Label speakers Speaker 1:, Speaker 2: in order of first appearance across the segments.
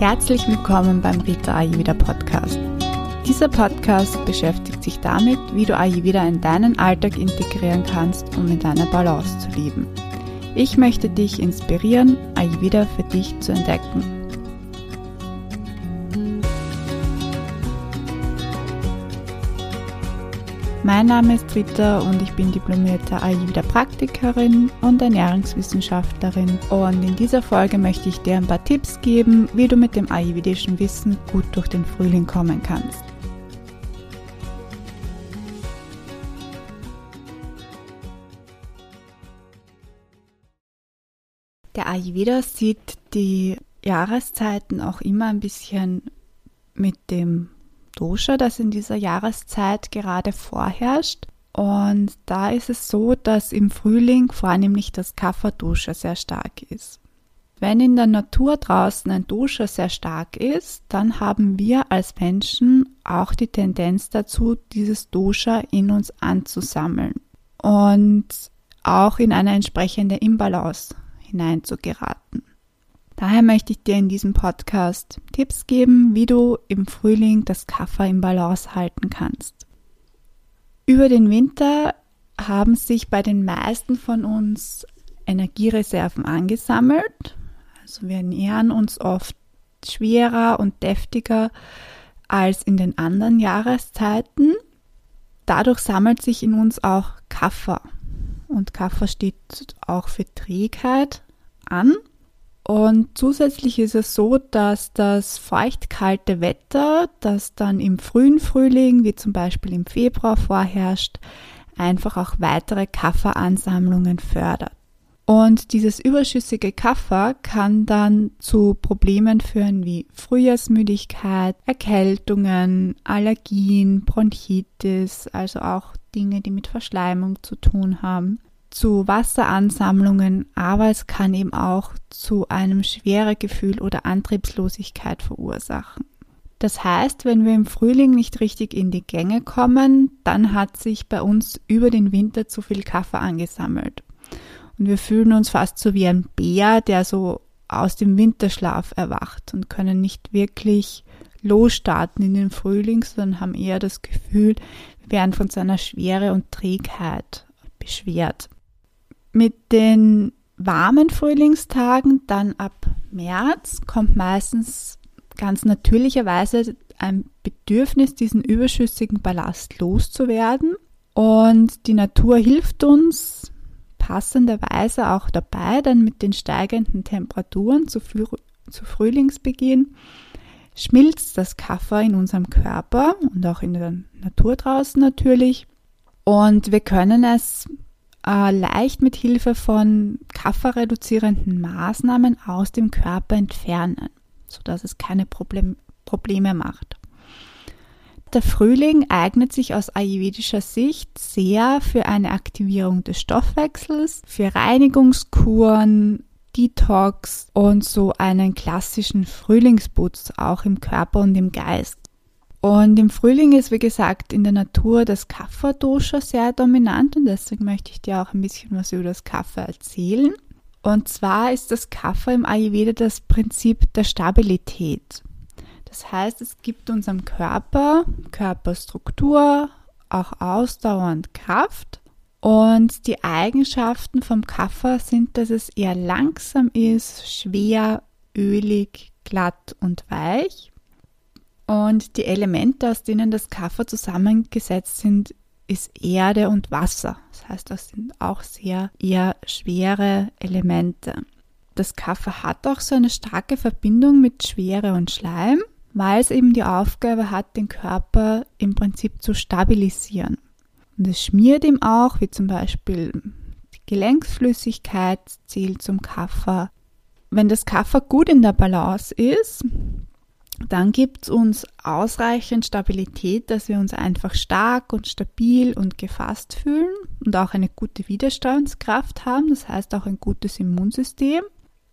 Speaker 1: Herzlich willkommen beim Rita Ayurveda Podcast. Dieser Podcast beschäftigt sich damit, wie du Ayurveda in deinen Alltag integrieren kannst, um in deiner Balance zu leben. Ich möchte dich inspirieren, Ayurveda für dich zu entdecken Mein Name ist Rita und ich bin diplomierte Ayurveda-Praktikerin und Ernährungswissenschaftlerin. Und in dieser Folge möchte ich dir ein paar Tipps geben, wie du mit dem ayurvedischen Wissen gut durch den Frühling kommen kannst. Der Ayurveda sieht die Jahreszeiten auch immer ein bisschen mit dem Dosha, das in dieser Jahreszeit gerade vorherrscht. Und da ist es so, dass im Frühling vornehmlich das Kapha-Dosha sehr stark ist. Wenn in der Natur draußen ein Dosha sehr stark ist, dann haben wir als Menschen auch die Tendenz dazu, dieses Dosha in uns anzusammeln und auch in eine entsprechende Imbalance hineinzugeraten. Daher möchte ich dir in diesem Podcast Tipps geben, wie du im Frühling das Kaffer im Balance halten kannst. Über den Winter haben sich bei den meisten von uns Energiereserven angesammelt. Also wir ernähren uns oft schwerer und deftiger als in den anderen Jahreszeiten. Dadurch sammelt sich in uns auch Kaffer. Und Kaffer steht auch für Trägheit an. Und zusätzlich ist es so, dass das feucht-kalte Wetter, das dann im frühen Frühling, wie zum Beispiel im Februar vorherrscht, einfach auch weitere Kafferansammlungen fördert. Und dieses überschüssige Kaffer kann dann zu Problemen führen wie Frühjahrsmüdigkeit, Erkältungen, Allergien, Bronchitis, also auch Dinge, die mit Verschleimung zu tun haben zu Wasseransammlungen, aber es kann eben auch zu einem Schweregefühl oder Antriebslosigkeit verursachen. Das heißt, wenn wir im Frühling nicht richtig in die Gänge kommen, dann hat sich bei uns über den Winter zu viel Kaffee angesammelt. Und wir fühlen uns fast so wie ein Bär, der so aus dem Winterschlaf erwacht und können nicht wirklich losstarten in den Frühling, sondern haben eher das Gefühl, wir werden von seiner Schwere und Trägheit beschwert. Mit den warmen Frühlingstagen, dann ab März, kommt meistens ganz natürlicherweise ein Bedürfnis, diesen überschüssigen Ballast loszuwerden. Und die Natur hilft uns passenderweise auch dabei, dann mit den steigenden Temperaturen zu, zu Frühlingsbeginn schmilzt das Kaffer in unserem Körper und auch in der Natur draußen natürlich. Und wir können es äh, leicht mit Hilfe von kafferreduzierenden Maßnahmen aus dem Körper entfernen, sodass es keine Problem, Probleme macht. Der Frühling eignet sich aus ayurvedischer Sicht sehr für eine Aktivierung des Stoffwechsels, für Reinigungskuren, Detox und so einen klassischen Frühlingsputz auch im Körper und im Geist. Und im Frühling ist, wie gesagt, in der Natur das Kapha-Dosha sehr dominant und deswegen möchte ich dir auch ein bisschen was über das Kapha erzählen. Und zwar ist das Kapha im Ayurveda das Prinzip der Stabilität. Das heißt, es gibt unserem Körper Körperstruktur, auch Ausdauer und Kraft. Und die Eigenschaften vom Kapha sind, dass es eher langsam ist, schwer, ölig, glatt und weich. Und die Elemente, aus denen das Kaffer zusammengesetzt sind, ist Erde und Wasser. Das heißt, das sind auch sehr eher schwere Elemente. Das Kaffer hat auch so eine starke Verbindung mit Schwere und Schleim, weil es eben die Aufgabe hat, den Körper im Prinzip zu stabilisieren. Und es schmiert ihm auch, wie zum Beispiel die Gelenksflüssigkeit zählt zum Kaffer. Wenn das Kaffer gut in der Balance ist, dann gibt es uns ausreichend Stabilität, dass wir uns einfach stark und stabil und gefasst fühlen und auch eine gute Widerstandskraft haben, das heißt auch ein gutes Immunsystem.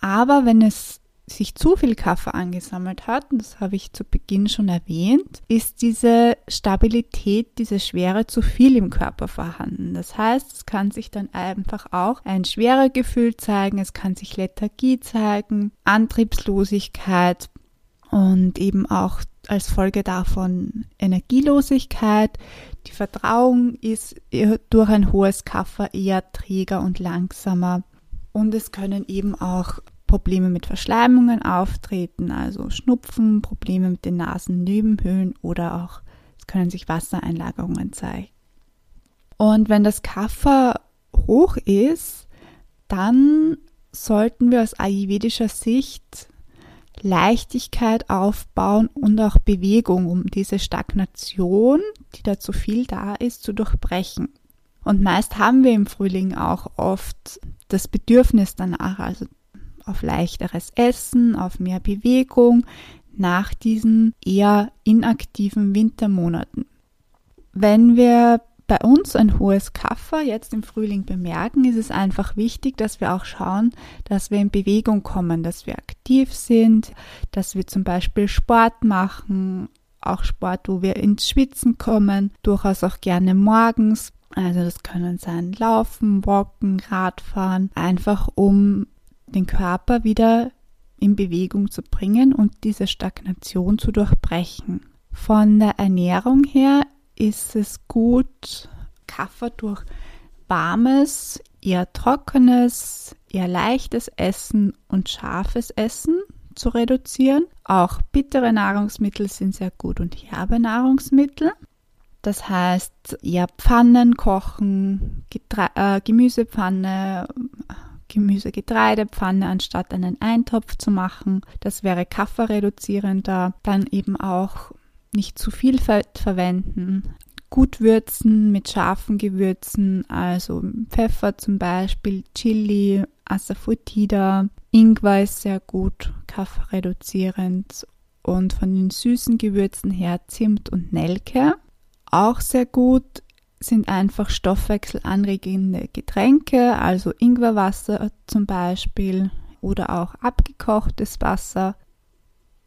Speaker 1: Aber wenn es sich zu viel Kaffee angesammelt hat, und das habe ich zu Beginn schon erwähnt, ist diese Stabilität, diese Schwere zu viel im Körper vorhanden. Das heißt, es kann sich dann einfach auch ein schwerer Gefühl zeigen, es kann sich Lethargie zeigen, Antriebslosigkeit, und eben auch als Folge davon Energielosigkeit. Die Verdauung ist durch ein hohes Kaffer eher träger und langsamer. Und es können eben auch Probleme mit Verschleimungen auftreten, also Schnupfen, Probleme mit den Nasennebenhöhlen oder auch es können sich Wassereinlagerungen zeigen. Und wenn das Kaffer hoch ist, dann sollten wir aus ayurvedischer Sicht Leichtigkeit aufbauen und auch Bewegung, um diese Stagnation, die da zu viel da ist, zu durchbrechen. Und meist haben wir im Frühling auch oft das Bedürfnis danach, also auf leichteres Essen, auf mehr Bewegung nach diesen eher inaktiven Wintermonaten. Wenn wir bei uns ein hohes Kaffer jetzt im Frühling bemerken, ist es einfach wichtig, dass wir auch schauen, dass wir in Bewegung kommen, dass wir aktiv sind, dass wir zum Beispiel Sport machen, auch Sport, wo wir ins Schwitzen kommen, durchaus auch gerne morgens. Also das können sein Laufen, Walken, Radfahren, einfach um den Körper wieder in Bewegung zu bringen und diese Stagnation zu durchbrechen. Von der Ernährung her ist es gut, Kaffer durch warmes, eher trockenes, eher leichtes Essen und scharfes Essen zu reduzieren. Auch bittere Nahrungsmittel sind sehr gut und herbe Nahrungsmittel. Das heißt, eher Pfannen kochen, Getre äh, Gemüsepfanne, Gemüse-Getreidepfanne anstatt einen Eintopf zu machen. Das wäre Kafferreduzierender. Dann eben auch nicht zu viel Fett verwenden. Gut würzen mit scharfen Gewürzen, also Pfeffer zum Beispiel, Chili, Asafoetida. Ingwer ist sehr gut kafferreduzierend. Und von den süßen Gewürzen her Zimt und Nelke. Auch sehr gut sind einfach stoffwechselanregende Getränke, also Ingwerwasser zum Beispiel oder auch abgekochtes Wasser.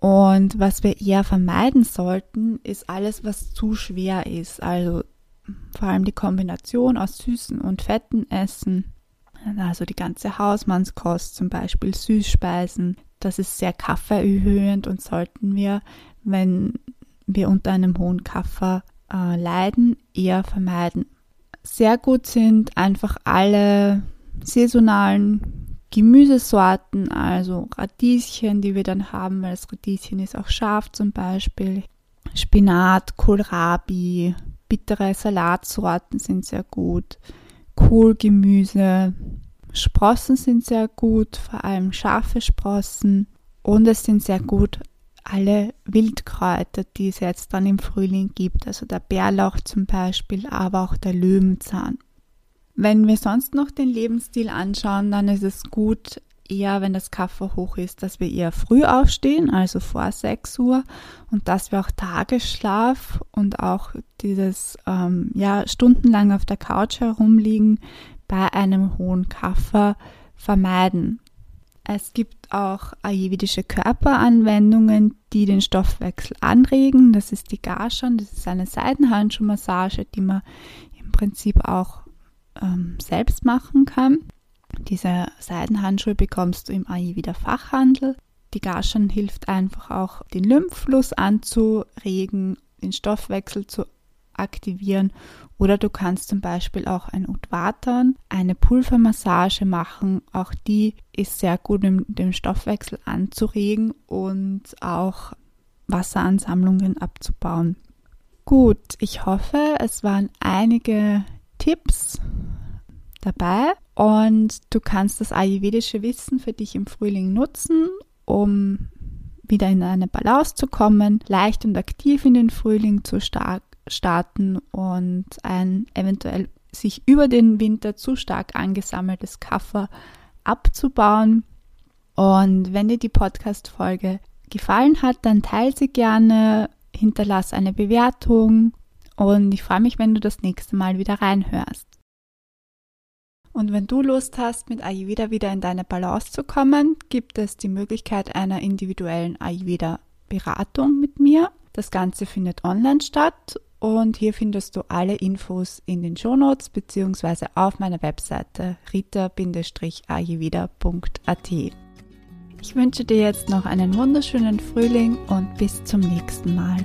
Speaker 1: Und was wir eher vermeiden sollten, ist alles, was zu schwer ist. Also vor allem die Kombination aus süßen und fetten Essen. Also die ganze Hausmannskost, zum Beispiel Süßspeisen. Das ist sehr kaffeeerhöhend und sollten wir, wenn wir unter einem hohen Kaffer äh, leiden, eher vermeiden. Sehr gut sind einfach alle saisonalen Gemüsesorten, also Radieschen, die wir dann haben, weil das Radieschen ist auch scharf zum Beispiel. Spinat, Kohlrabi, bittere Salatsorten sind sehr gut. Kohlgemüse, Sprossen sind sehr gut, vor allem scharfe Sprossen. Und es sind sehr gut alle Wildkräuter, die es jetzt dann im Frühling gibt, also der Bärlauch zum Beispiel, aber auch der Löwenzahn. Wenn wir sonst noch den Lebensstil anschauen, dann ist es gut, eher wenn das Kaffer hoch ist, dass wir eher früh aufstehen, also vor 6 Uhr und dass wir auch Tagesschlaf und auch dieses ähm, ja stundenlang auf der Couch herumliegen bei einem hohen Kaffer vermeiden. Es gibt auch ayurvedische Körperanwendungen, die den Stoffwechsel anregen. Das ist die Garshan, das ist eine Seidenhandschuhmassage, die man im Prinzip auch ähm, selbst machen kann. Diese Seidenhandschuhe bekommst du im Ayurveda Fachhandel. Die Garshan hilft einfach auch, den Lymphfluss anzuregen, den Stoffwechsel zu aktivieren oder du kannst zum Beispiel auch ein Udvatan, eine Pulvermassage machen. Auch die ist sehr gut, um den Stoffwechsel anzuregen und auch Wasseransammlungen abzubauen. Gut, ich hoffe, es waren einige Tipps dabei und du kannst das ayurvedische Wissen für dich im Frühling nutzen, um wieder in eine Balance zu kommen, leicht und aktiv in den Frühling zu starten und ein eventuell sich über den Winter zu stark angesammeltes Kaffer abzubauen. Und wenn dir die Podcast-Folge gefallen hat, dann teile sie gerne, hinterlass eine Bewertung und ich freue mich, wenn du das nächste Mal wieder reinhörst. Und wenn du Lust hast, mit Ayurveda wieder in deine Balance zu kommen, gibt es die Möglichkeit einer individuellen Ayurveda-Beratung mit mir. Das Ganze findet online statt und hier findest du alle Infos in den Shownotes beziehungsweise auf meiner Webseite rita-ayurveda.at. Ich wünsche dir jetzt noch einen wunderschönen Frühling und bis zum nächsten Mal.